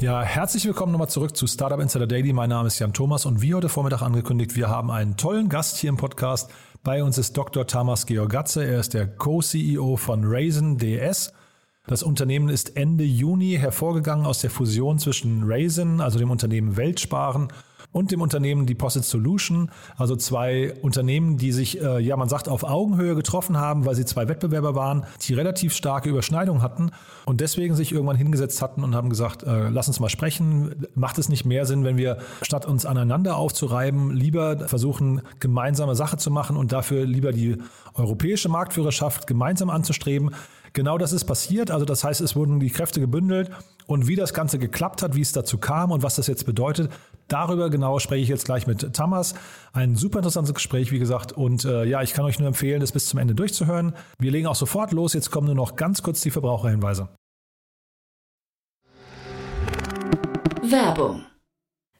Ja, herzlich willkommen nochmal zurück zu Startup Insider Daily. Mein Name ist Jan Thomas und wie heute Vormittag angekündigt, wir haben einen tollen Gast hier im Podcast. Bei uns ist Dr. Tamas Georgatze. Er ist der Co-CEO von Raisin DS. Das Unternehmen ist Ende Juni hervorgegangen aus der Fusion zwischen Raisin, also dem Unternehmen Weltsparen, und dem Unternehmen Deposit Solution, also zwei Unternehmen, die sich, äh, ja, man sagt, auf Augenhöhe getroffen haben, weil sie zwei Wettbewerber waren, die relativ starke Überschneidungen hatten und deswegen sich irgendwann hingesetzt hatten und haben gesagt, äh, lass uns mal sprechen. Macht es nicht mehr Sinn, wenn wir statt uns aneinander aufzureiben, lieber versuchen, gemeinsame Sache zu machen und dafür lieber die europäische Marktführerschaft gemeinsam anzustreben? Genau das ist passiert. Also das heißt, es wurden die Kräfte gebündelt und wie das Ganze geklappt hat, wie es dazu kam und was das jetzt bedeutet, darüber genau spreche ich jetzt gleich mit Thomas. Ein super interessantes Gespräch, wie gesagt. Und äh, ja, ich kann euch nur empfehlen, das bis zum Ende durchzuhören. Wir legen auch sofort los. Jetzt kommen nur noch ganz kurz die Verbraucherhinweise. Werbung.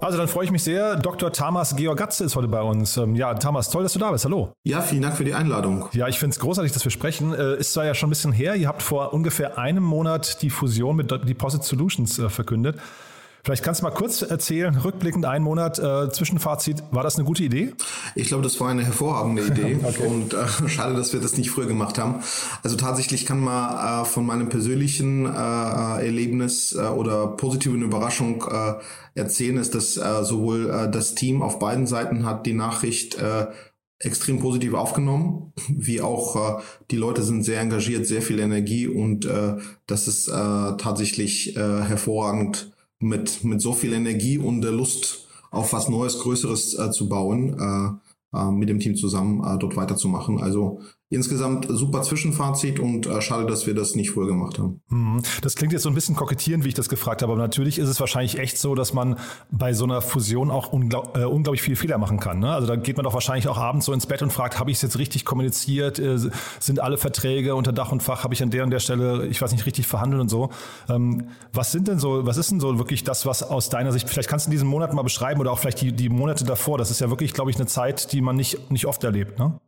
Also dann freue ich mich sehr. Dr. Tamas Georgatze ist heute bei uns. Ähm, Ja, Tamas, toll, dass du da bist. Hallo. Ja, vielen Dank für die Einladung. Ja, ich finde es großartig, dass wir sprechen. Äh, Ist zwar ja schon ein bisschen her. Ihr habt vor ungefähr einem Monat die Fusion mit Deposit Solutions äh, verkündet. Vielleicht kannst du mal kurz erzählen, rückblickend einen Monat äh, Zwischenfazit. War das eine gute Idee? Ich glaube, das war eine hervorragende Idee und äh, schade, dass wir das nicht früher gemacht haben. Also tatsächlich kann man äh, von meinem persönlichen äh, Erlebnis äh, oder positiven Überraschung äh, erzählen, ist, dass äh, sowohl äh, das Team auf beiden Seiten hat die Nachricht äh, extrem positiv aufgenommen, wie auch äh, die Leute sind sehr engagiert, sehr viel Energie und äh, das ist äh, tatsächlich äh, hervorragend mit, mit so viel Energie und der Lust auf was Neues, Größeres äh, zu bauen, äh, äh, mit dem Team zusammen äh, dort weiterzumachen. Also insgesamt super Zwischenfazit und äh, schade, dass wir das nicht früher gemacht haben. Mhm. Das klingt jetzt so ein bisschen kokettierend, wie ich das gefragt habe, aber natürlich ist es wahrscheinlich echt so, dass man bei so einer Fusion auch unglaub, äh, unglaublich viele Fehler machen kann. Ne? Also da geht man doch wahrscheinlich auch abends so ins Bett und fragt, habe ich es jetzt richtig kommuniziert? Äh, sind alle Verträge unter Dach und Fach? Habe ich an der und der Stelle, ich weiß nicht, richtig verhandelt und so? Ähm, was sind denn so, was ist denn so wirklich das, was aus deiner Sicht, vielleicht kannst du diesen Monat mal beschreiben oder auch vielleicht die, die Monate davor. Das ist ja wirklich, glaube ich, eine Zeit, die man nicht, nicht oft erlebt. Ne?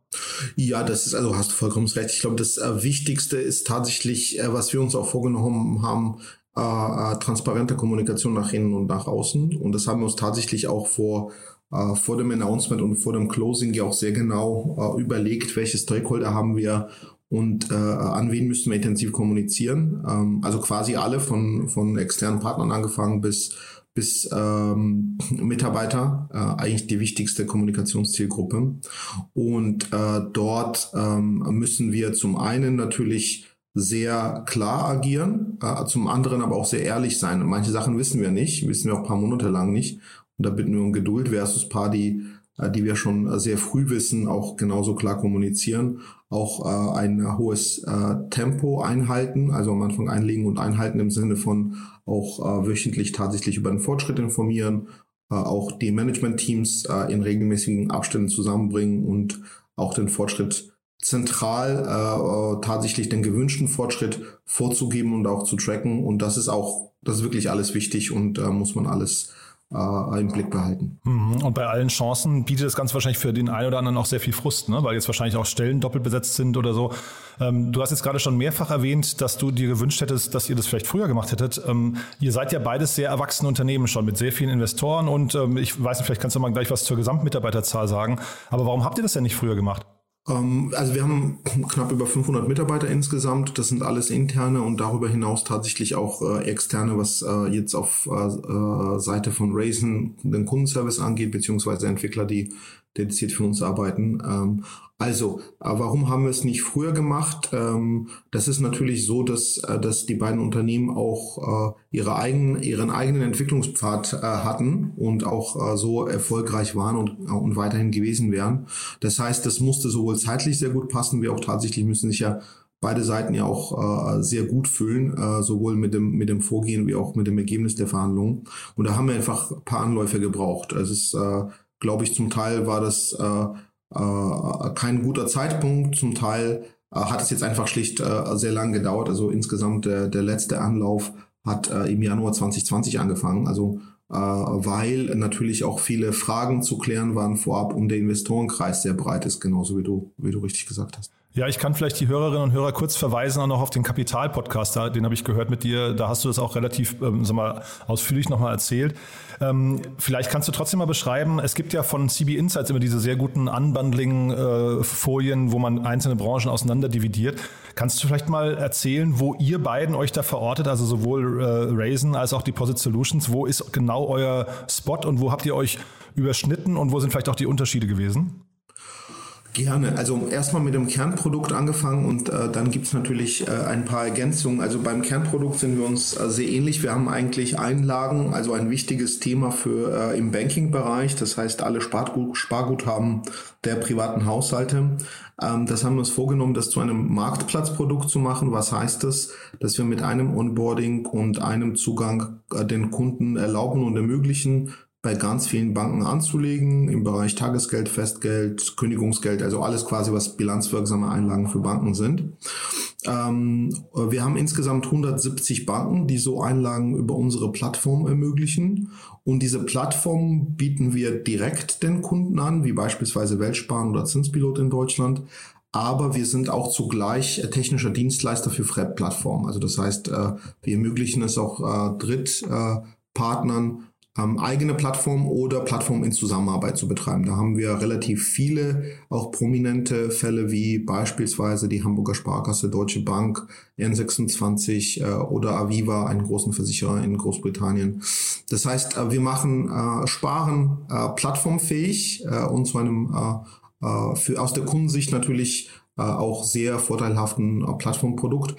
Ja, das ist, also hast du vollkommen recht. Ich glaube, das äh, Wichtigste ist tatsächlich, äh, was wir uns auch vorgenommen haben, äh, äh, transparente Kommunikation nach innen und nach außen. Und das haben wir uns tatsächlich auch vor, äh, vor dem Announcement und vor dem Closing ja auch sehr genau äh, überlegt, welche Stakeholder haben wir und äh, an wen müssen wir intensiv kommunizieren. Ähm, also quasi alle von, von externen Partnern angefangen bis bis ähm, Mitarbeiter, äh, eigentlich die wichtigste Kommunikationszielgruppe. Und äh, dort ähm, müssen wir zum einen natürlich sehr klar agieren, äh, zum anderen aber auch sehr ehrlich sein. Und manche Sachen wissen wir nicht, wissen wir auch ein paar Monate lang nicht. Und da bitten wir um Geduld versus paar, die, äh, die wir schon sehr früh wissen, auch genauso klar kommunizieren, auch äh, ein hohes äh, Tempo einhalten, also am Anfang einlegen und einhalten im Sinne von auch äh, wöchentlich tatsächlich über den Fortschritt informieren, äh, auch die Management-Teams äh, in regelmäßigen Abständen zusammenbringen und auch den Fortschritt zentral äh, tatsächlich den gewünschten Fortschritt vorzugeben und auch zu tracken. Und das ist auch, das ist wirklich alles wichtig und äh, muss man alles äh, im Blick behalten. Mhm. Und bei allen Chancen bietet das Ganze wahrscheinlich für den einen oder anderen auch sehr viel Frust, ne? weil jetzt wahrscheinlich auch Stellen doppelt besetzt sind oder so. Ähm, du hast jetzt gerade schon mehrfach erwähnt, dass du dir gewünscht hättest, dass ihr das vielleicht früher gemacht hättet. Ähm, ihr seid ja beides sehr erwachsene Unternehmen schon mit sehr vielen Investoren und ähm, ich weiß nicht, vielleicht kannst du mal gleich was zur Gesamtmitarbeiterzahl sagen. Aber warum habt ihr das denn nicht früher gemacht? Ähm, also wir haben knapp über 500 Mitarbeiter insgesamt. Das sind alles interne und darüber hinaus tatsächlich auch äh, externe, was äh, jetzt auf äh, Seite von Raisin den Kundenservice angeht, beziehungsweise Entwickler, die dediziert für uns arbeiten. Ähm, also, äh, warum haben wir es nicht früher gemacht? Ähm, das ist natürlich so, dass, äh, dass die beiden Unternehmen auch äh, ihre eigenen, ihren eigenen Entwicklungspfad hatten und auch so erfolgreich waren und, und weiterhin gewesen wären. Das heißt, das musste sowohl zeitlich sehr gut passen, wie auch tatsächlich müssen sich ja beide Seiten ja auch äh, sehr gut fühlen, äh, sowohl mit dem, mit dem Vorgehen wie auch mit dem Ergebnis der Verhandlungen. Und da haben wir einfach ein paar Anläufe gebraucht. Es ist, äh, glaube ich, zum Teil war das äh, äh, kein guter Zeitpunkt. Zum Teil äh, hat es jetzt einfach schlicht äh, sehr lang gedauert. Also insgesamt der, der letzte Anlauf hat äh, im Januar 2020 angefangen. Also äh, weil natürlich auch viele Fragen zu klären waren vorab und der Investorenkreis sehr breit ist, genauso wie du, wie du richtig gesagt hast. Ja, ich kann vielleicht die Hörerinnen und Hörer kurz verweisen auch noch auf den Kapital-Podcast, den habe ich gehört mit dir. Da hast du das auch relativ ähm, sag mal, ausführlich nochmal erzählt. Ähm, vielleicht kannst du trotzdem mal beschreiben, es gibt ja von CB Insights immer diese sehr guten Unbundling-Folien, äh, wo man einzelne Branchen auseinander dividiert. Kannst du vielleicht mal erzählen, wo ihr beiden euch da verortet, also sowohl äh, Raisin als auch Deposit Solutions, wo ist genau euer Spot und wo habt ihr euch überschnitten und wo sind vielleicht auch die Unterschiede gewesen? Gerne. Also erstmal mit dem Kernprodukt angefangen und äh, dann gibt's natürlich äh, ein paar Ergänzungen. Also beim Kernprodukt sind wir uns äh, sehr ähnlich. Wir haben eigentlich Einlagen, also ein wichtiges Thema für äh, im Banking-Bereich. Das heißt, alle Spargut Sparguthaben der privaten Haushalte. Ähm, das haben wir uns vorgenommen, das zu einem Marktplatzprodukt zu machen. Was heißt das? Dass wir mit einem Onboarding und einem Zugang äh, den Kunden erlauben und ermöglichen, bei ganz vielen Banken anzulegen, im Bereich Tagesgeld, Festgeld, Kündigungsgeld, also alles quasi, was bilanzwirksame Einlagen für Banken sind. Ähm, wir haben insgesamt 170 Banken, die so Einlagen über unsere Plattform ermöglichen. Und diese Plattform bieten wir direkt den Kunden an, wie beispielsweise Weltsparen oder Zinspilot in Deutschland aber wir sind auch zugleich technischer Dienstleister für FRED-Plattformen. Also das heißt, äh, wir ermöglichen es auch äh, Drittpartnern, ähm, eigene Plattform oder Plattform in Zusammenarbeit zu betreiben. Da haben wir relativ viele, auch prominente Fälle wie beispielsweise die Hamburger Sparkasse, Deutsche Bank, N26 äh, oder Aviva, einen großen Versicherer in Großbritannien. Das heißt, äh, wir machen äh, Sparen äh, plattformfähig äh, und zu einem äh, äh, für aus der Kundensicht natürlich auch sehr vorteilhaften äh, Plattformprodukt.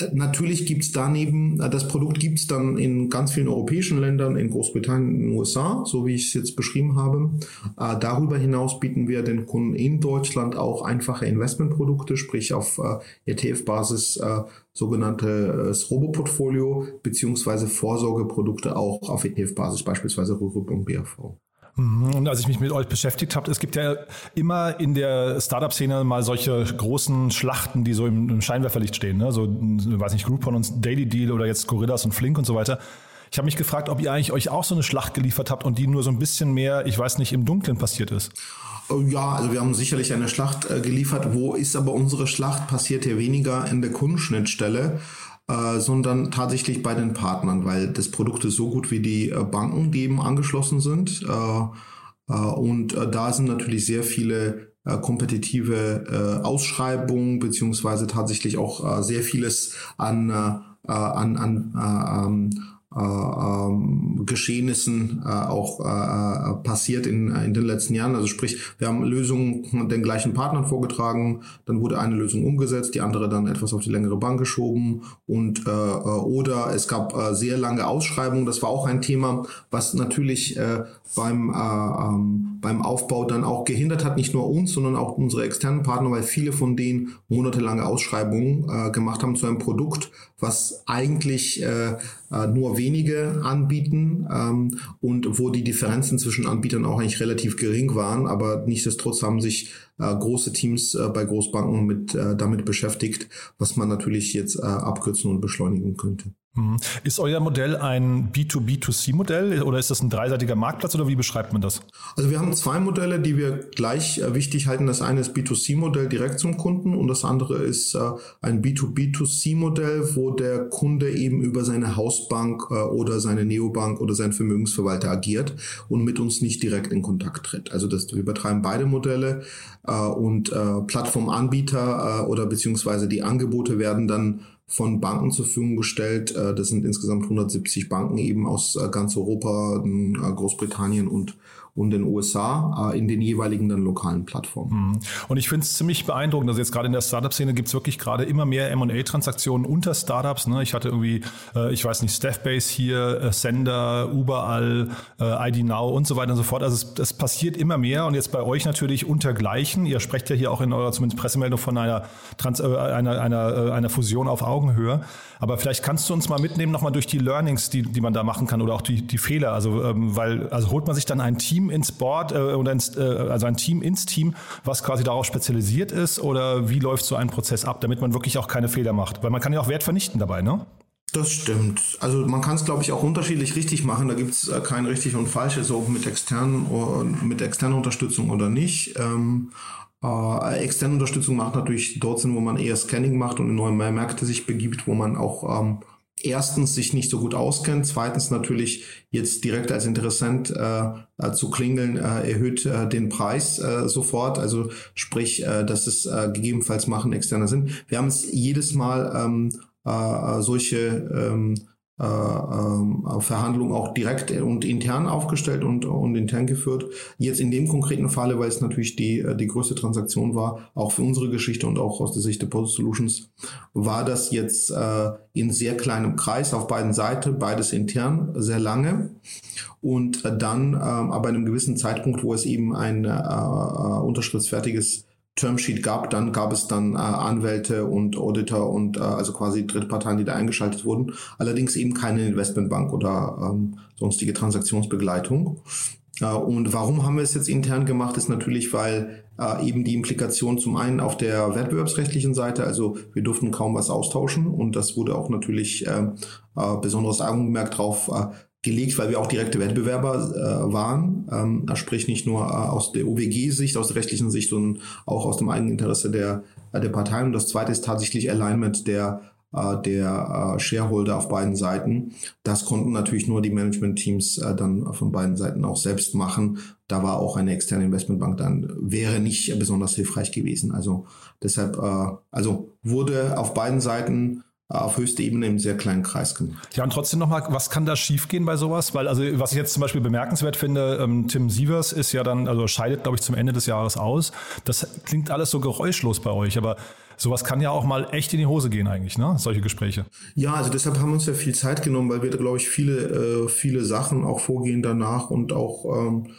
Äh, natürlich gibt's daneben, das Produkt gibt's dann in ganz vielen europäischen Ländern, in Großbritannien, in den USA, so wie ich es jetzt beschrieben habe. Darüber hinaus bieten wir den Kunden in Deutschland auch einfache Investmentprodukte, sprich auf ETF-Basis sogenannte Robo-Portfolio beziehungsweise Vorsorgeprodukte auch auf ETF-Basis, beispielsweise Rürup und BAV. Mhm. Und als ich mich mit euch beschäftigt habe, es gibt ja immer in der Startup-Szene mal solche großen Schlachten, die so im, im Scheinwerferlicht stehen. Ne? So, weiß nicht, Groupon und Daily Deal oder jetzt Gorillas und Flink und so weiter. Ich habe mich gefragt, ob ihr eigentlich euch auch so eine Schlacht geliefert habt und die nur so ein bisschen mehr, ich weiß nicht, im Dunkeln passiert ist. Oh ja, also wir haben sicherlich eine Schlacht äh, geliefert. Wo ist aber unsere Schlacht? Passiert hier weniger in der Kundenschnittstelle äh, sondern tatsächlich bei den Partnern, weil das Produkt ist so gut wie die äh, Banken, die eben angeschlossen sind. Äh, und da sind natürlich sehr viele kompetitive Ausschreibungen beziehungsweise tatsächlich auch sehr vieles an, an, an ähm, äh, ähm, Geschehnissen äh, auch äh, äh, passiert in, in den letzten Jahren. Also sprich, wir haben Lösungen den gleichen Partnern vorgetragen, dann wurde eine Lösung umgesetzt, die andere dann etwas auf die längere Bank geschoben und äh, äh oder es gab äh, sehr lange Ausschreibungen. Das war auch ein Thema, was natürlich äh, beim, äh, ähm, beim Aufbau dann auch gehindert hat, nicht nur uns, sondern auch unsere externen Partner, weil viele von denen monatelange Ausschreibungen äh, gemacht haben zu einem Produkt, was eigentlich äh, äh, nur wenige anbieten ähm, und wo die Differenzen zwischen Anbietern auch eigentlich relativ gering waren, aber nichtsdestotrotz haben sich äh, große Teams äh, bei Großbanken mit, äh, damit beschäftigt, was man natürlich jetzt äh, abkürzen und beschleunigen könnte. Mhm. Ist euer Modell ein B2B2C-Modell oder ist das ein dreiseitiger Marktplatz oder wie beschreibt man das? Also wir haben zwei Modelle, die wir gleich äh, wichtig halten. Das eine ist B2C-Modell direkt zum Kunden und das andere ist äh, ein B2B2C-Modell, wo der Kunde eben über seine Hausbank äh, oder seine Neobank oder seinen Vermögensverwalter agiert und mit uns nicht direkt in Kontakt tritt. Also das, wir betreiben beide Modelle und Plattformanbieter oder beziehungsweise die Angebote werden dann von Banken zur Verfügung gestellt. Äh, das sind insgesamt 170 Banken eben aus äh, ganz Europa, äh, Großbritannien und und den USA äh, in den jeweiligen dann lokalen Plattformen. Mhm. Und ich finde es ziemlich beeindruckend, also jetzt gerade in der Startup-Szene gibt es wirklich gerade immer mehr M&A-Transaktionen unter Startups. Ne? Ich hatte irgendwie, äh, ich weiß nicht, Staffbase hier, äh, Sender, überall, äh, ID Now und so weiter und so fort. Also es, es passiert immer mehr und jetzt bei euch natürlich untergleichen. Ihr sprecht ja hier auch in eurer zumindest Pressemeldung von einer, Trans äh, einer, einer, äh, einer Fusion auf Augenhöhe. Aber vielleicht kannst du uns mal mitnehmen nochmal durch die Learnings, die, die man da machen kann oder auch die, die Fehler. Also, ähm, weil, also holt man sich dann ein Team ins Board äh, oder ins, äh, also ein Team ins Team, was quasi darauf spezialisiert ist oder wie läuft so ein Prozess ab, damit man wirklich auch keine Fehler macht? Weil man kann ja auch Wert vernichten dabei, ne? Das stimmt. Also man kann es, glaube ich, auch unterschiedlich richtig machen. Da gibt es äh, kein richtig und falsches, so mit externen mit externer Unterstützung oder nicht. Ähm, äh, externe Unterstützung macht natürlich dort Sinn, wo man eher Scanning macht und in neue Märkte sich begibt, wo man auch ähm, erstens sich nicht so gut auskennt, zweitens natürlich jetzt direkt als Interessent äh, äh, zu klingeln äh, erhöht äh, den Preis äh, sofort, also sprich, äh, dass es äh, gegebenenfalls machen externer Sinn. Wir haben es jedes Mal ähm, äh, solche ähm, äh, äh, Verhandlungen auch direkt und intern aufgestellt und, und intern geführt. Jetzt in dem konkreten Falle, weil es natürlich die, äh, die größte Transaktion war, auch für unsere Geschichte und auch aus der Sicht der Post Solutions, war das jetzt äh, in sehr kleinem Kreis auf beiden Seiten, beides intern, sehr lange. Und äh, dann äh, aber in einem gewissen Zeitpunkt, wo es eben ein äh, äh, unterschriftsfertiges Termsheet gab, dann gab es dann äh, Anwälte und Auditor und äh, also quasi Drittparteien, die da eingeschaltet wurden. Allerdings eben keine Investmentbank oder ähm, sonstige Transaktionsbegleitung. Äh, und warum haben wir es jetzt intern gemacht, ist natürlich, weil äh, eben die Implikation zum einen auf der wettbewerbsrechtlichen Seite, also wir durften kaum was austauschen und das wurde auch natürlich äh, äh, besonderes Augenmerk drauf äh, gelegt, weil wir auch direkte Wettbewerber äh, waren. Ähm, sprich nicht nur äh, aus der OWG-Sicht, aus der rechtlichen Sicht, sondern auch aus dem eigenen Interesse der, äh, der Parteien. Und das zweite ist tatsächlich Alignment der äh, der äh, Shareholder auf beiden Seiten. Das konnten natürlich nur die Management-Teams äh, dann von beiden Seiten auch selbst machen. Da war auch eine externe Investmentbank dann, wäre nicht besonders hilfreich gewesen. Also deshalb, äh, also wurde auf beiden Seiten auf höchster Ebene im sehr kleinen Kreis gemacht. Ja, und trotzdem nochmal, was kann da schiefgehen bei sowas? Weil, also, was ich jetzt zum Beispiel bemerkenswert finde, ähm, Tim Sievers ist ja dann, also scheidet, glaube ich, zum Ende des Jahres aus. Das klingt alles so geräuschlos bei euch, aber sowas kann ja auch mal echt in die Hose gehen eigentlich, ne? Solche Gespräche. Ja, also deshalb haben wir uns ja viel Zeit genommen, weil wir da, glaube ich, viele, äh, viele Sachen auch vorgehen danach und auch ähm, äh,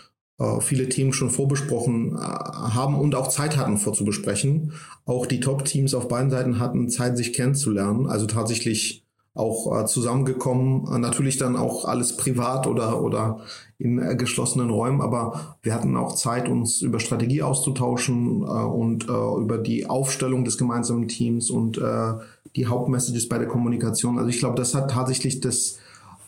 viele Themen schon vorbesprochen äh, haben und auch Zeit hatten vorzubesprechen. Auch die Top-Teams auf beiden Seiten hatten Zeit, sich kennenzulernen. Also tatsächlich auch äh, zusammengekommen. Äh, natürlich dann auch alles privat oder, oder in äh, geschlossenen Räumen, aber wir hatten auch Zeit, uns über Strategie auszutauschen äh, und äh, über die Aufstellung des gemeinsamen Teams und äh, die Hauptmessages bei der Kommunikation. Also ich glaube, das hat tatsächlich das,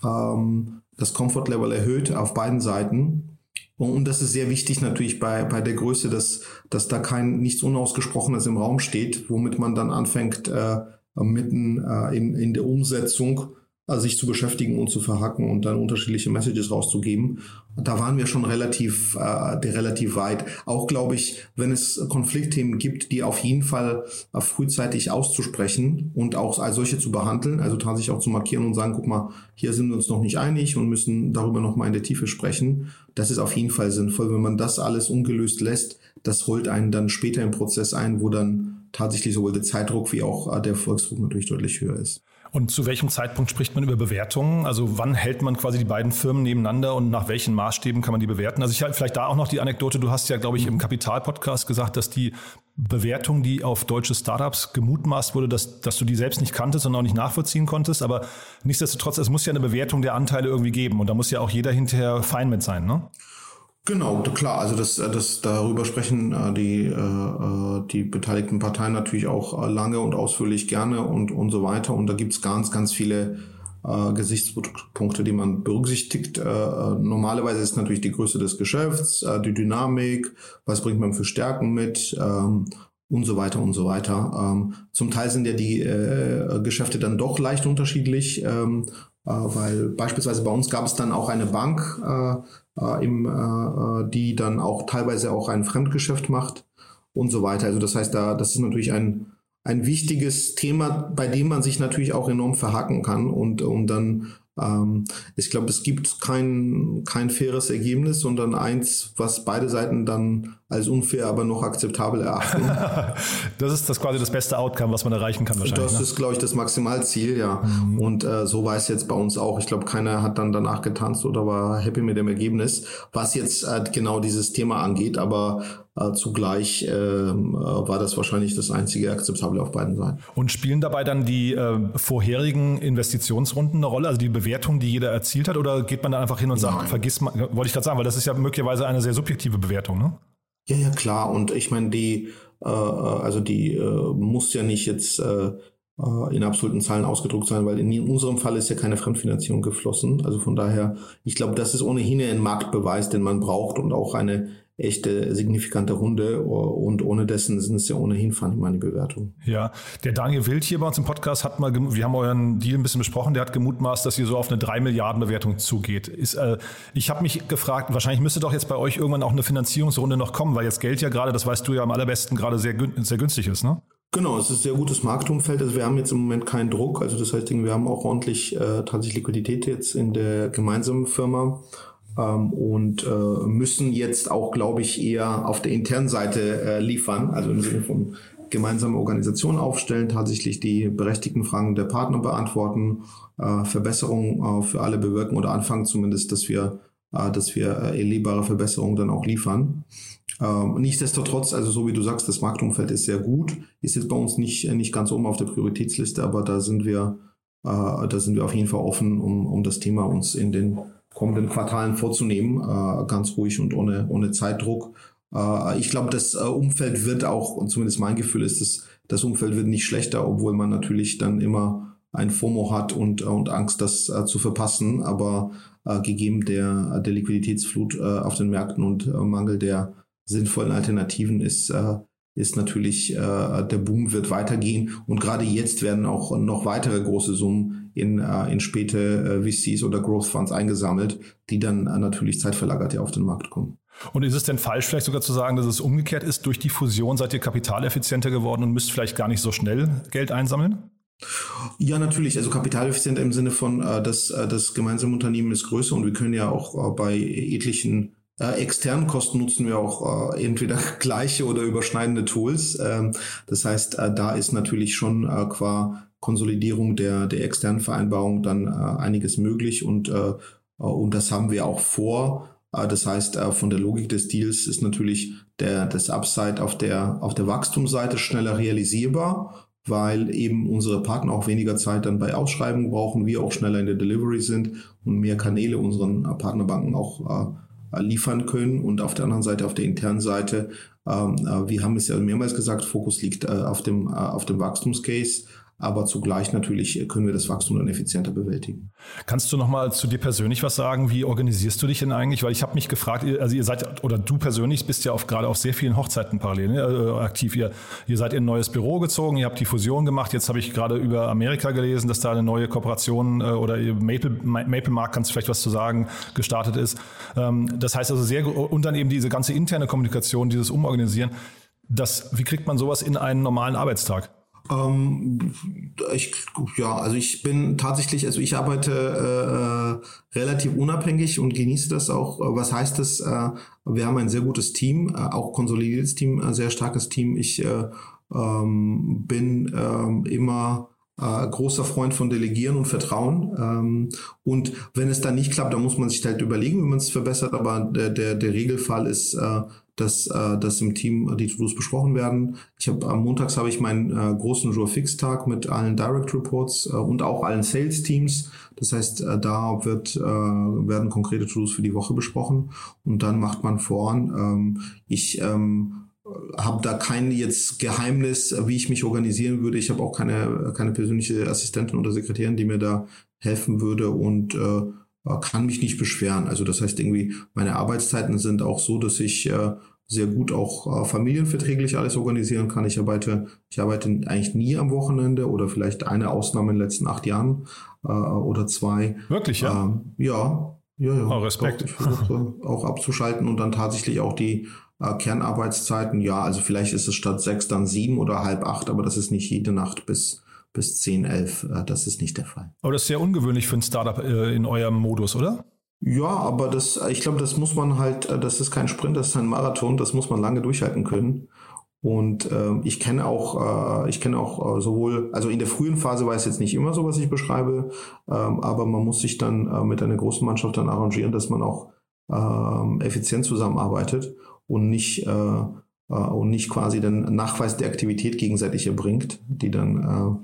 ähm, das Comfort-Level erhöht auf beiden Seiten. Und das ist sehr wichtig natürlich bei, bei der Größe, dass, dass da kein nichts Unausgesprochenes im Raum steht, womit man dann anfängt, äh, mitten äh, in, in der Umsetzung äh, sich zu beschäftigen und zu verhacken und dann unterschiedliche Messages rauszugeben. Da waren wir schon relativ, äh, relativ weit. Auch glaube ich, wenn es Konfliktthemen gibt, die auf jeden Fall äh, frühzeitig auszusprechen und auch als solche zu behandeln, also tatsächlich auch zu markieren und sagen, guck mal, hier sind wir uns noch nicht einig und müssen darüber noch mal in der Tiefe sprechen. Das ist auf jeden Fall sinnvoll. Wenn man das alles ungelöst lässt, das holt einen dann später im Prozess ein, wo dann tatsächlich sowohl der Zeitdruck wie auch äh, der Volksdruck natürlich deutlich höher ist. Und zu welchem Zeitpunkt spricht man über Bewertungen? Also wann hält man quasi die beiden Firmen nebeneinander und nach welchen Maßstäben kann man die bewerten? Also ich halt vielleicht da auch noch die Anekdote, du hast ja, glaube ich, im Kapital-Podcast gesagt, dass die Bewertung, die auf deutsche Startups gemutmaßt wurde, dass, dass du die selbst nicht kanntest und auch nicht nachvollziehen konntest. Aber nichtsdestotrotz, es muss ja eine Bewertung der Anteile irgendwie geben und da muss ja auch jeder hinterher fein mit sein, ne? Genau, klar. Also das, das darüber sprechen äh, die äh, äh, die beteiligten Parteien natürlich auch lange und ausführlich gerne und und so weiter. Und da gibt's ganz ganz viele äh, Gesichtspunkte, die man berücksichtigt. Äh, normalerweise ist natürlich die Größe des Geschäfts, äh, die Dynamik, was bringt man für Stärken mit ähm, und so weiter und so weiter. Ähm, zum Teil sind ja die äh, Geschäfte dann doch leicht unterschiedlich, ähm, äh, weil beispielsweise bei uns gab es dann auch eine Bank, äh, äh, im, äh, die dann auch teilweise auch ein Fremdgeschäft macht und so weiter. Also das heißt, da das ist natürlich ein ein wichtiges Thema, bei dem man sich natürlich auch enorm verhaken kann und, und dann ähm, ich glaube, es gibt kein, kein faires Ergebnis, sondern eins, was beide Seiten dann als unfair, aber noch akzeptabel erachten. das ist das quasi das beste Outcome, was man erreichen kann wahrscheinlich. Das ne? ist, glaube ich, das Maximalziel, ja. Mhm. Und äh, so war es jetzt bei uns auch. Ich glaube, keiner hat dann danach getanzt oder war happy mit dem Ergebnis, was jetzt äh, genau dieses Thema angeht. Aber äh, zugleich ähm, äh, war das wahrscheinlich das einzige Akzeptable auf beiden Seiten. Und spielen dabei dann die äh, vorherigen Investitionsrunden eine Rolle, also die Bewertung, die jeder erzielt hat, oder geht man da einfach hin und sagt, Nein. vergiss mal, wollte ich gerade sagen, weil das ist ja möglicherweise eine sehr subjektive Bewertung, ne? Ja, ja, klar. Und ich meine, die, äh, also die äh, muss ja nicht jetzt äh, äh, in absoluten Zahlen ausgedruckt sein, weil in unserem Fall ist ja keine Fremdfinanzierung geflossen. Also von daher, ich glaube, das ist ohnehin ein Marktbeweis, den man braucht und auch eine echte signifikante Runde und ohne dessen sind es ja ohnehin fand ich meine Bewertung. Ja, der Daniel Wild hier bei uns im Podcast hat mal, wir haben euren Deal ein bisschen besprochen, der hat gemutmaßt, dass ihr so auf eine 3 Milliarden Bewertung zugeht. Ist, äh, ich habe mich gefragt, wahrscheinlich müsste doch jetzt bei euch irgendwann auch eine Finanzierungsrunde noch kommen, weil jetzt Geld ja gerade, das weißt du ja am allerbesten, gerade sehr, sehr günstig ist, ne? Genau, es ist ein sehr gutes Marktumfeld. Also wir haben jetzt im Moment keinen Druck. Also das heißt, wir haben auch ordentlich äh, tatsächlich Liquidität jetzt in der gemeinsamen Firma ähm, und äh, müssen jetzt auch, glaube ich, eher auf der internen Seite äh, liefern, also im Sinne von gemeinsame Organisation aufstellen, tatsächlich die berechtigten Fragen der Partner beantworten, äh, Verbesserungen äh, für alle bewirken oder anfangen zumindest, dass wir, äh, dass wir äh, erlebbare Verbesserungen dann auch liefern. Ähm, nichtsdestotrotz, also so wie du sagst, das Marktumfeld ist sehr gut, ist jetzt bei uns nicht, nicht ganz oben auf der Prioritätsliste, aber da sind wir, äh, da sind wir auf jeden Fall offen, um, um das Thema uns in den kommenden Quartalen vorzunehmen, äh, ganz ruhig und ohne, ohne Zeitdruck. Äh, ich glaube, das äh, Umfeld wird auch, und zumindest mein Gefühl ist, dass das Umfeld wird nicht schlechter, obwohl man natürlich dann immer ein FOMO hat und, und Angst, das äh, zu verpassen. Aber äh, gegeben der, der Liquiditätsflut äh, auf den Märkten und äh, Mangel der sinnvollen Alternativen ist, äh, ist natürlich, äh, der Boom wird weitergehen. Und gerade jetzt werden auch noch weitere große Summen in, äh, in späte äh, VCs oder Growth Funds eingesammelt, die dann äh, natürlich zeitverlagert ja auf den Markt kommen. Und ist es denn falsch, vielleicht sogar zu sagen, dass es umgekehrt ist? Durch die Fusion seid ihr kapitaleffizienter geworden und müsst vielleicht gar nicht so schnell Geld einsammeln? Ja, natürlich. Also kapitaleffizient im Sinne von, äh, dass äh, das gemeinsame Unternehmen ist größer und wir können ja auch äh, bei etlichen äh, externen Kosten nutzen wir auch äh, entweder gleiche oder überschneidende Tools. Ähm, das heißt, äh, da ist natürlich schon äh, qua Konsolidierung der, der externen Vereinbarung dann äh, einiges möglich und, äh, und das haben wir auch vor. Äh, das heißt, äh, von der Logik des Deals ist natürlich der, das Upside auf der, auf der Wachstumsseite schneller realisierbar, weil eben unsere Partner auch weniger Zeit dann bei Ausschreibungen brauchen, wir auch schneller in der Delivery sind und mehr Kanäle unseren äh, Partnerbanken auch äh, liefern können. Und auf der anderen Seite, auf der internen Seite, ähm, äh, wir haben es ja mehrmals gesagt, Fokus liegt äh, auf dem, auf dem Wachstumscase aber zugleich natürlich können wir das Wachstum dann effizienter bewältigen. Kannst du noch mal zu dir persönlich was sagen? Wie organisierst du dich denn eigentlich? Weil ich habe mich gefragt, also ihr seid oder du persönlich bist ja auf, gerade auf sehr vielen Hochzeiten parallel ne, äh, aktiv. Ihr, ihr seid in ein neues Büro gezogen, ihr habt die Fusion gemacht. Jetzt habe ich gerade über Amerika gelesen, dass da eine neue Kooperation äh, oder Maple, Maple Mark, kannst du vielleicht was zu sagen, gestartet ist. Ähm, das heißt also sehr und dann eben diese ganze interne Kommunikation, dieses Umorganisieren. Das, wie kriegt man sowas in einen normalen Arbeitstag? Ähm, ich, ja, also ich bin tatsächlich, also ich arbeite äh, relativ unabhängig und genieße das auch. Was heißt das? Äh, wir haben ein sehr gutes Team, äh, auch konsolidiertes Team, ein sehr starkes Team. Ich äh, ähm, bin ähm, immer äh, großer Freund von Delegieren und Vertrauen. Ähm, und wenn es dann nicht klappt, dann muss man sich halt überlegen, wie man es verbessert. Aber der, der, der Regelfall ist, äh, dass, äh, dass im Team die To-Dos besprochen werden. Ich habe am Montags habe ich meinen äh, großen Jour Fix Tag mit allen Direct Reports äh, und auch allen Sales Teams. Das heißt, äh, da wird äh, werden konkrete To-Dos für die Woche besprochen und dann macht man voran. Ähm, ich ähm, habe da kein jetzt Geheimnis, wie ich mich organisieren würde. Ich habe auch keine, keine persönliche Assistentin oder Sekretärin, die mir da helfen würde und äh, kann mich nicht beschweren. Also das heißt irgendwie, meine Arbeitszeiten sind auch so, dass ich äh, sehr gut auch äh, familienverträglich alles organisieren kann. Ich arbeite, ich arbeite eigentlich nie am Wochenende oder vielleicht eine Ausnahme in den letzten acht Jahren äh, oder zwei. Wirklich, ja? Ähm, ja, ja, ja. Oh, Respekt. Doch, ich versuche auch abzuschalten und dann tatsächlich auch die äh, Kernarbeitszeiten. Ja, also vielleicht ist es statt sechs dann sieben oder halb acht, aber das ist nicht jede Nacht bis bis 10, 11. Äh, das ist nicht der Fall. Aber das ist sehr ungewöhnlich für ein Startup äh, in eurem Modus, oder? Ja, aber das, ich glaube, das muss man halt, äh, das ist kein Sprint, das ist ein Marathon, das muss man lange durchhalten können. Und äh, ich kenne auch, äh, ich kenne auch äh, sowohl, also in der frühen Phase war es jetzt nicht immer so, was ich beschreibe, ähm, aber man muss sich dann äh, mit einer großen Mannschaft dann arrangieren, dass man auch ähm, effizient zusammenarbeitet und nicht äh, und nicht quasi den Nachweis der Aktivität gegenseitig erbringt, die dann,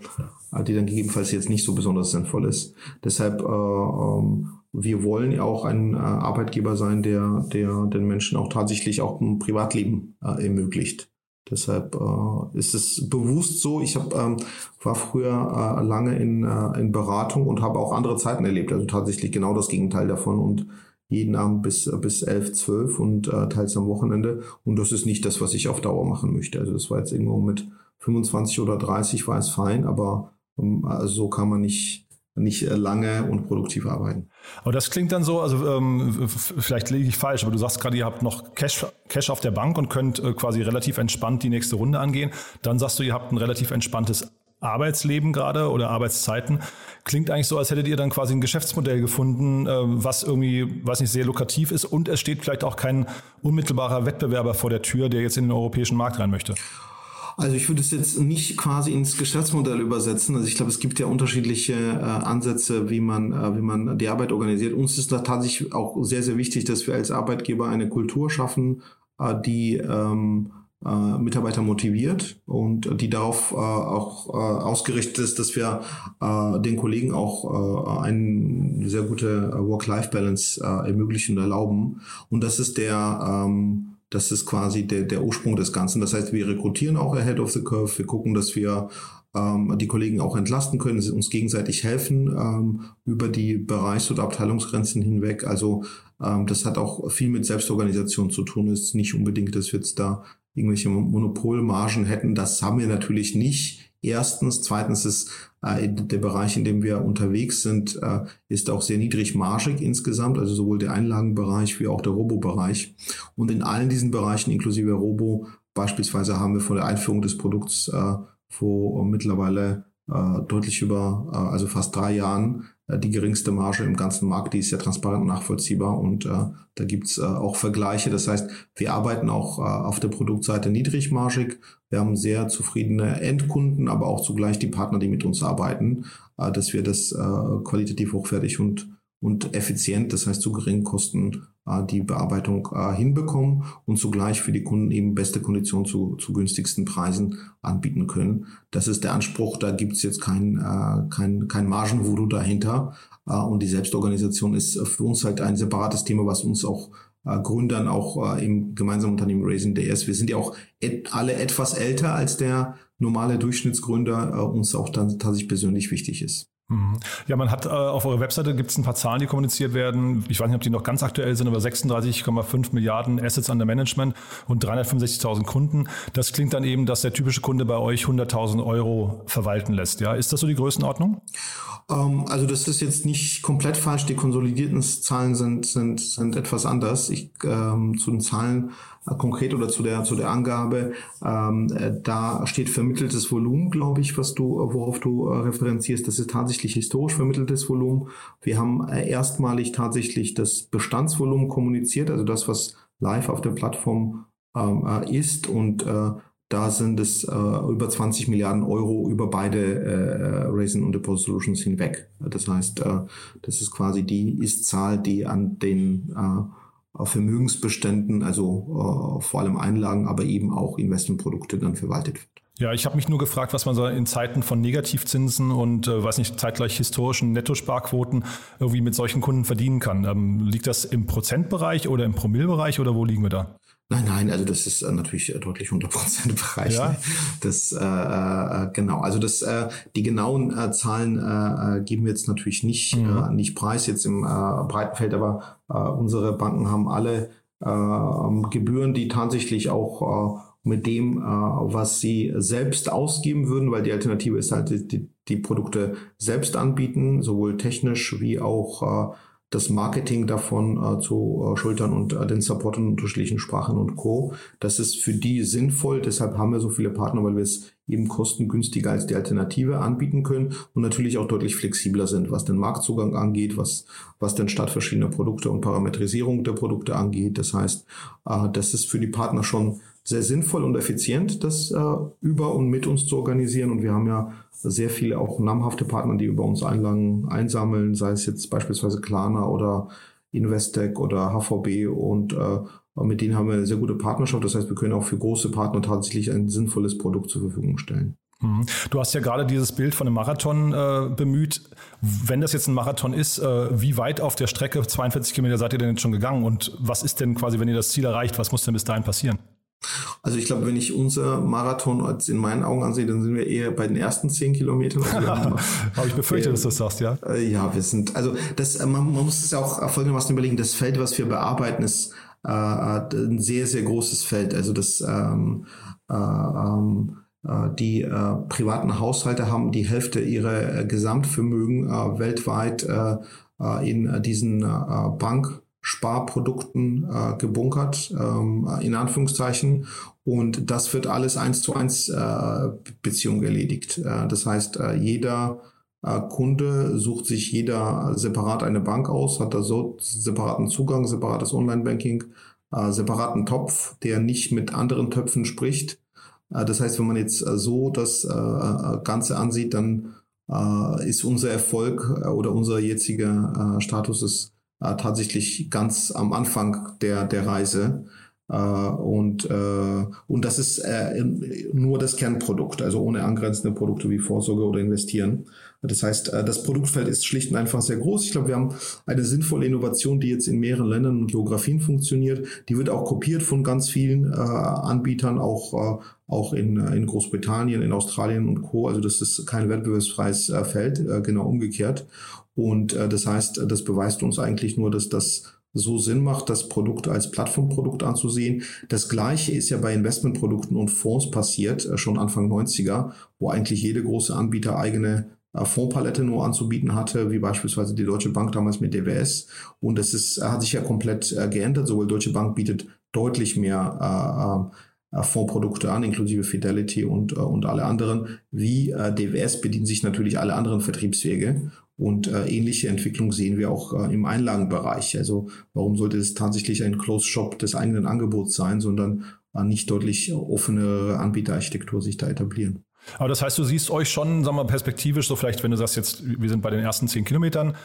äh, die dann gegebenenfalls jetzt nicht so besonders sinnvoll ist. Deshalb äh, ähm, wir wollen ja auch ein äh, Arbeitgeber sein, der, der den Menschen auch tatsächlich auch ein Privatleben äh, ermöglicht. Deshalb äh, ist es bewusst so. Ich hab, ähm, war früher äh, lange in, äh, in Beratung und habe auch andere Zeiten erlebt. Also tatsächlich genau das Gegenteil davon und jeden Abend bis bis elf, zwölf und äh, teils am Wochenende. Und das ist nicht das, was ich auf Dauer machen möchte. Also das war jetzt irgendwo mit 25 oder 30 war es fein, aber ähm, also so kann man nicht nicht äh, lange und produktiv arbeiten. Aber das klingt dann so, also ähm, vielleicht liege ich falsch, aber du sagst gerade, ihr habt noch Cash, Cash auf der Bank und könnt äh, quasi relativ entspannt die nächste Runde angehen. Dann sagst du, ihr habt ein relativ entspanntes Arbeitsleben gerade oder Arbeitszeiten. Klingt eigentlich so, als hättet ihr dann quasi ein Geschäftsmodell gefunden, äh, was irgendwie, weiß nicht, sehr lukrativ ist und es steht vielleicht auch kein unmittelbarer Wettbewerber vor der Tür, der jetzt in den europäischen Markt rein möchte. Also ich würde es jetzt nicht quasi ins Geschäftsmodell übersetzen. Also ich glaube, es gibt ja unterschiedliche äh, Ansätze, wie man, äh, wie man die Arbeit organisiert. Uns ist da tatsächlich auch sehr, sehr wichtig, dass wir als Arbeitgeber eine Kultur schaffen, äh, die ähm, äh, Mitarbeiter motiviert und die darauf äh, auch äh, ausgerichtet ist, dass wir äh, den Kollegen auch äh, eine sehr gute Work-Life-Balance äh, ermöglichen und erlauben. Und das ist der ähm, das ist quasi der, der Ursprung des Ganzen. Das heißt, wir rekrutieren auch ahead of the curve. Wir gucken, dass wir ähm, die Kollegen auch entlasten können, uns gegenseitig helfen ähm, über die Bereichs- oder Abteilungsgrenzen hinweg. Also ähm, das hat auch viel mit Selbstorganisation zu tun. Es ist nicht unbedingt, dass wir jetzt da irgendwelche Monopolmargen hätten. Das haben wir natürlich nicht. Erstens, zweitens ist äh, der Bereich, in dem wir unterwegs sind, äh, ist auch sehr niedrigmargig insgesamt, also sowohl der Einlagenbereich wie auch der Robo-Bereich. Und in allen diesen Bereichen, inklusive Robo, beispielsweise haben wir vor der Einführung des Produkts äh, vor mittlerweile äh, deutlich über, äh, also fast drei Jahren, die geringste Marge im ganzen Markt. Die ist ja transparent nachvollziehbar und äh, da gibt's äh, auch Vergleiche. Das heißt, wir arbeiten auch äh, auf der Produktseite niedrigmargig. Wir haben sehr zufriedene Endkunden, aber auch zugleich die Partner, die mit uns arbeiten, äh, dass wir das äh, qualitativ hochwertig und und effizient, das heißt zu geringen Kosten, äh, die Bearbeitung äh, hinbekommen und zugleich für die Kunden eben beste Konditionen zu, zu günstigsten Preisen anbieten können. Das ist der Anspruch, da gibt's jetzt kein, äh, kein, kein Margenvoodoo dahinter. Und die Selbstorganisation ist für uns halt ein separates Thema, was uns auch Gründern auch im gemeinsamen Unternehmen Raising DS. Wir sind ja auch et alle etwas älter als der normale Durchschnittsgründer, uns auch dann tatsächlich persönlich wichtig ist. Mhm. Ja, man hat äh, auf eurer Webseite gibt es ein paar Zahlen, die kommuniziert werden. Ich weiß nicht, ob die noch ganz aktuell sind, aber 36,5 Milliarden Assets under Management und 365.000 Kunden. Das klingt dann eben, dass der typische Kunde bei euch 100.000 Euro verwalten lässt. Ja, ist das so die Größenordnung? Ähm, also das ist jetzt nicht komplett falsch. Die konsolidierten Zahlen sind sind sind etwas anders. Ich ähm, zu den Zahlen äh, konkret oder zu der zu der Angabe. Ähm, äh, da steht vermitteltes Volumen, glaube ich, was du worauf du äh, referenzierst. Das ist tatsächlich historisch vermitteltes Volumen. Wir haben äh, erstmalig tatsächlich das Bestandsvolumen kommuniziert, also das, was live auf der Plattform ähm, äh, ist und äh, da sind es äh, über 20 Milliarden Euro über beide äh, Raisin und Deposit Solutions hinweg. Das heißt, äh, das ist quasi die Ist-Zahl, die an den äh, Vermögensbeständen, also äh, vor allem Einlagen, aber eben auch Investmentprodukte dann verwaltet wird. Ja, ich habe mich nur gefragt, was man so in Zeiten von Negativzinsen und äh, weiß nicht, zeitgleich historischen Nettosparquoten irgendwie mit solchen Kunden verdienen kann. Ähm, liegt das im Prozentbereich oder im Promillbereich oder wo liegen wir da? Nein, nein, also das ist äh, natürlich deutlich unter Prozentbereich. Ja. Das äh, äh, genau, also das äh, die genauen äh, Zahlen äh, äh geben wir jetzt natürlich nicht mhm. äh, nicht preis jetzt im äh, breiten Feld, aber äh, unsere Banken haben alle äh, Gebühren, die tatsächlich auch äh, mit dem, äh, was sie selbst ausgeben würden, weil die Alternative ist halt die, die Produkte selbst anbieten, sowohl technisch wie auch äh, das Marketing davon äh, zu äh, schultern und äh, den Support in unterschiedlichen Sprachen und Co. Das ist für die sinnvoll. Deshalb haben wir so viele Partner, weil wir es eben kostengünstiger als die Alternative anbieten können und natürlich auch deutlich flexibler sind, was den Marktzugang angeht, was, was den Start verschiedener Produkte und Parametrisierung der Produkte angeht. Das heißt, äh, das ist für die Partner schon sehr sinnvoll und effizient, das äh, über und mit uns zu organisieren. Und wir haben ja sehr viele auch namhafte Partner, die über uns Einlagen einsammeln, sei es jetzt beispielsweise Klarna oder Investec oder HVB und äh, mit denen haben wir eine sehr gute Partnerschaft. Das heißt, wir können auch für große Partner tatsächlich ein sinnvolles Produkt zur Verfügung stellen. Mhm. Du hast ja gerade dieses Bild von einem Marathon äh, bemüht. Wenn das jetzt ein Marathon ist, äh, wie weit auf der Strecke, 42 Kilometer, seid ihr denn jetzt schon gegangen? Und was ist denn quasi, wenn ihr das Ziel erreicht, was muss denn bis dahin passieren? Also ich glaube, wenn ich unser Marathon als in meinen Augen ansehe, dann sind wir eher bei den ersten zehn Kilometern. Also Habe ich befürchtet, äh, dass du das sagst, ja? Äh, ja, wir sind, also das, äh, man, man muss es ja auch folgendermaßen überlegen, das Feld, was wir bearbeiten, ist äh, ein sehr, sehr großes Feld. Also das ähm, äh, ähm, äh, die äh, privaten Haushalte haben die Hälfte ihrer Gesamtvermögen äh, weltweit äh, in diesen Bank Sparprodukten äh, gebunkert, ähm, in Anführungszeichen. Und das wird alles eins zu eins äh, Beziehung erledigt. Äh, das heißt, äh, jeder äh, Kunde sucht sich jeder separat eine Bank aus, hat da so separaten Zugang, separates Online-Banking, äh, separaten Topf, der nicht mit anderen Töpfen spricht. Äh, das heißt, wenn man jetzt äh, so das äh, Ganze ansieht, dann äh, ist unser Erfolg oder unser jetziger äh, Status ist äh, tatsächlich ganz am Anfang der, der Reise. Äh, und, äh, und das ist äh, nur das Kernprodukt, also ohne angrenzende Produkte wie Vorsorge oder Investieren. Das heißt, äh, das Produktfeld ist schlicht und einfach sehr groß. Ich glaube, wir haben eine sinnvolle Innovation, die jetzt in mehreren Ländern und Geografien funktioniert. Die wird auch kopiert von ganz vielen äh, Anbietern, auch, auch in, in Großbritannien, in Australien und Co. Also das ist kein wettbewerbsfreies Feld, genau umgekehrt. Und äh, das heißt, das beweist uns eigentlich nur, dass das so Sinn macht, das Produkt als Plattformprodukt anzusehen. Das gleiche ist ja bei Investmentprodukten und Fonds passiert, äh, schon Anfang 90er, wo eigentlich jede große Anbieter eigene äh, Fondspalette nur anzubieten hatte, wie beispielsweise die Deutsche Bank damals mit DWS. Und das ist, hat sich ja komplett äh, geändert. Sowohl Deutsche Bank bietet deutlich mehr äh, Fondsprodukte an, inklusive Fidelity und, und alle anderen. Wie DWS bedienen sich natürlich alle anderen Vertriebswege. Und äh, ähnliche Entwicklung sehen wir auch äh, im Einlagenbereich. Also warum sollte es tatsächlich ein Closed Shop des eigenen Angebots sein, sondern äh, nicht deutlich offene Anbieterarchitektur sich da etablieren? Aber das heißt, du siehst euch schon, sagen wir perspektivisch, so vielleicht, wenn du sagst, jetzt, wir sind bei den ersten zehn Kilometern,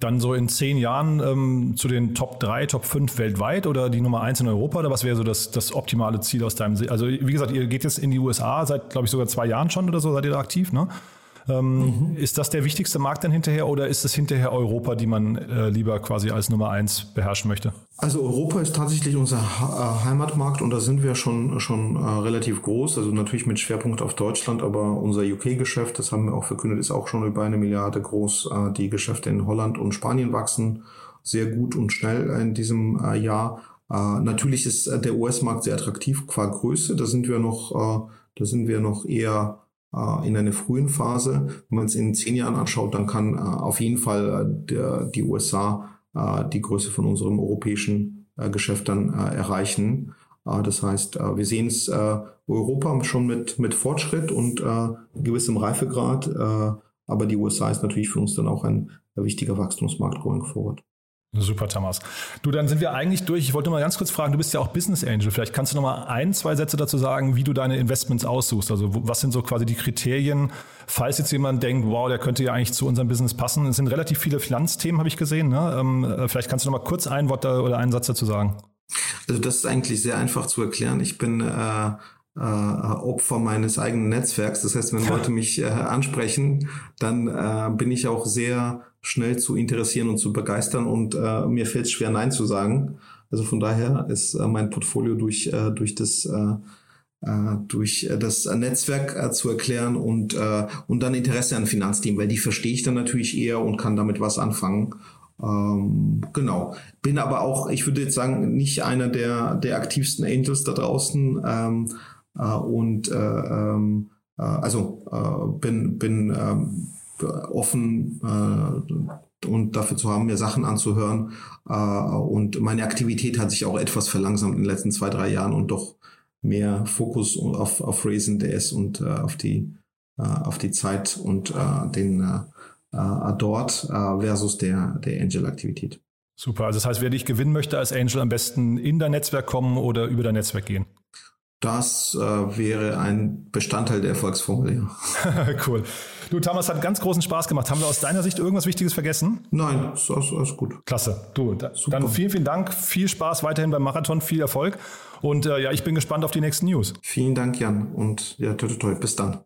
dann so in zehn Jahren ähm, zu den Top 3, Top 5 weltweit oder die Nummer 1 in Europa? Oder was wäre so das, das optimale Ziel aus deinem Sicht? Also wie gesagt, ihr geht jetzt in die USA seit, glaube ich, sogar zwei Jahren schon oder so, seid ihr da aktiv, ne? Ähm, mhm. Ist das der wichtigste Markt dann hinterher oder ist es hinterher Europa, die man äh, lieber quasi als Nummer eins beherrschen möchte? Also Europa ist tatsächlich unser äh, Heimatmarkt und da sind wir schon, schon äh, relativ groß. Also natürlich mit Schwerpunkt auf Deutschland, aber unser UK-Geschäft, das haben wir auch verkündet, ist auch schon über eine Milliarde groß. Äh, die Geschäfte in Holland und Spanien wachsen sehr gut und schnell in diesem äh, Jahr. Äh, natürlich ist der US-Markt sehr attraktiv qua Größe. Da sind wir noch, da sind wir noch eher äh, in einer frühen Phase. Wenn man es in zehn Jahren anschaut, dann kann äh, auf jeden Fall äh, der, die USA die Größe von unserem europäischen Geschäft dann erreichen. Das heißt, wir sehen es Europa schon mit, mit Fortschritt und gewissem Reifegrad, aber die USA ist natürlich für uns dann auch ein wichtiger Wachstumsmarkt going forward. Super, Thomas. Du, dann sind wir eigentlich durch. Ich wollte mal ganz kurz fragen, du bist ja auch Business Angel. Vielleicht kannst du noch mal ein, zwei Sätze dazu sagen, wie du deine Investments aussuchst. Also was sind so quasi die Kriterien, falls jetzt jemand denkt, wow, der könnte ja eigentlich zu unserem Business passen. Es sind relativ viele Finanzthemen, habe ich gesehen. Ne? Ähm, äh, vielleicht kannst du noch mal kurz ein Wort oder einen Satz dazu sagen. Also das ist eigentlich sehr einfach zu erklären. Ich bin äh, äh, Opfer meines eigenen Netzwerks. Das heißt, wenn Leute mich äh, ansprechen, dann äh, bin ich auch sehr schnell zu interessieren und zu begeistern und äh, mir fällt es schwer, Nein zu sagen. Also von daher ist äh, mein Portfolio durch, äh, durch das äh, äh, durch das Netzwerk äh, zu erklären und, äh, und dann Interesse an Finanzteam, weil die verstehe ich dann natürlich eher und kann damit was anfangen. Ähm, genau. Bin aber auch, ich würde jetzt sagen, nicht einer der, der aktivsten Angels da draußen. Ähm, äh, und äh, ähm, äh, also äh, bin, bin äh, offen äh, und dafür zu haben, mir Sachen anzuhören. Äh, und meine Aktivität hat sich auch etwas verlangsamt in den letzten zwei, drei Jahren und doch mehr Fokus auf, auf Raisin DS und äh, auf die äh, auf die Zeit und äh, den äh, äh, dort äh, versus der, der Angel-Aktivität. Super, also das heißt, wer dich gewinnen möchte als Angel, am besten in dein Netzwerk kommen oder über dein Netzwerk gehen. Das äh, wäre ein Bestandteil der Erfolgsformel, ja. cool. Du, Thomas, hat ganz großen Spaß gemacht. Haben wir aus deiner Sicht irgendwas Wichtiges vergessen? Nein, ist alles, alles gut. Klasse. Du, da, dann vielen, vielen Dank. Viel Spaß weiterhin beim Marathon. Viel Erfolg. Und äh, ja, ich bin gespannt auf die nächsten News. Vielen Dank, Jan. Und ja, toi, toi, toi. Bis dann.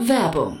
Werbung.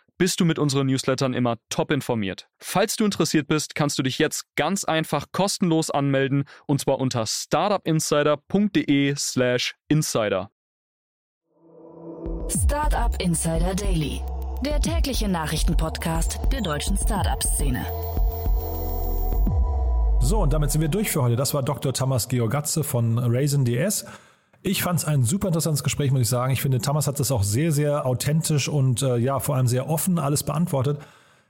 bist du mit unseren Newslettern immer top informiert. Falls du interessiert bist, kannst du dich jetzt ganz einfach kostenlos anmelden und zwar unter startupinsider.de/slash insider. Startup Insider Daily, der tägliche Nachrichtenpodcast der deutschen Startup-Szene. So, und damit sind wir durch für heute. Das war Dr. Thomas Georgatze von Raisin DS. Ich fand es ein super interessantes Gespräch, muss ich sagen. Ich finde, Thomas hat das auch sehr, sehr authentisch und äh, ja, vor allem sehr offen alles beantwortet.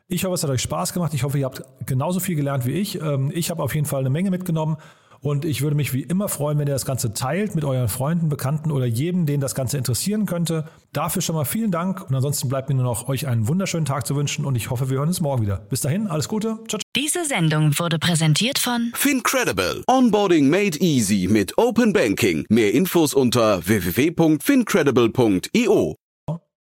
Ich hoffe, es hat euch Spaß gemacht. Ich hoffe, ihr habt genauso viel gelernt wie ich. Ähm, ich habe auf jeden Fall eine Menge mitgenommen. Und ich würde mich wie immer freuen, wenn ihr das Ganze teilt mit euren Freunden, Bekannten oder jedem, den das Ganze interessieren könnte. Dafür schon mal vielen Dank. Und ansonsten bleibt mir nur noch euch einen wunderschönen Tag zu wünschen und ich hoffe, wir hören uns morgen wieder. Bis dahin, alles Gute. Ciao, ciao. Diese Sendung wurde präsentiert von Fincredible. Onboarding made easy mit Open Banking. Mehr Infos unter www.fincredible.io.